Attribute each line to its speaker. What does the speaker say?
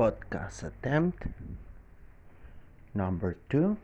Speaker 1: podcast attempt. Number two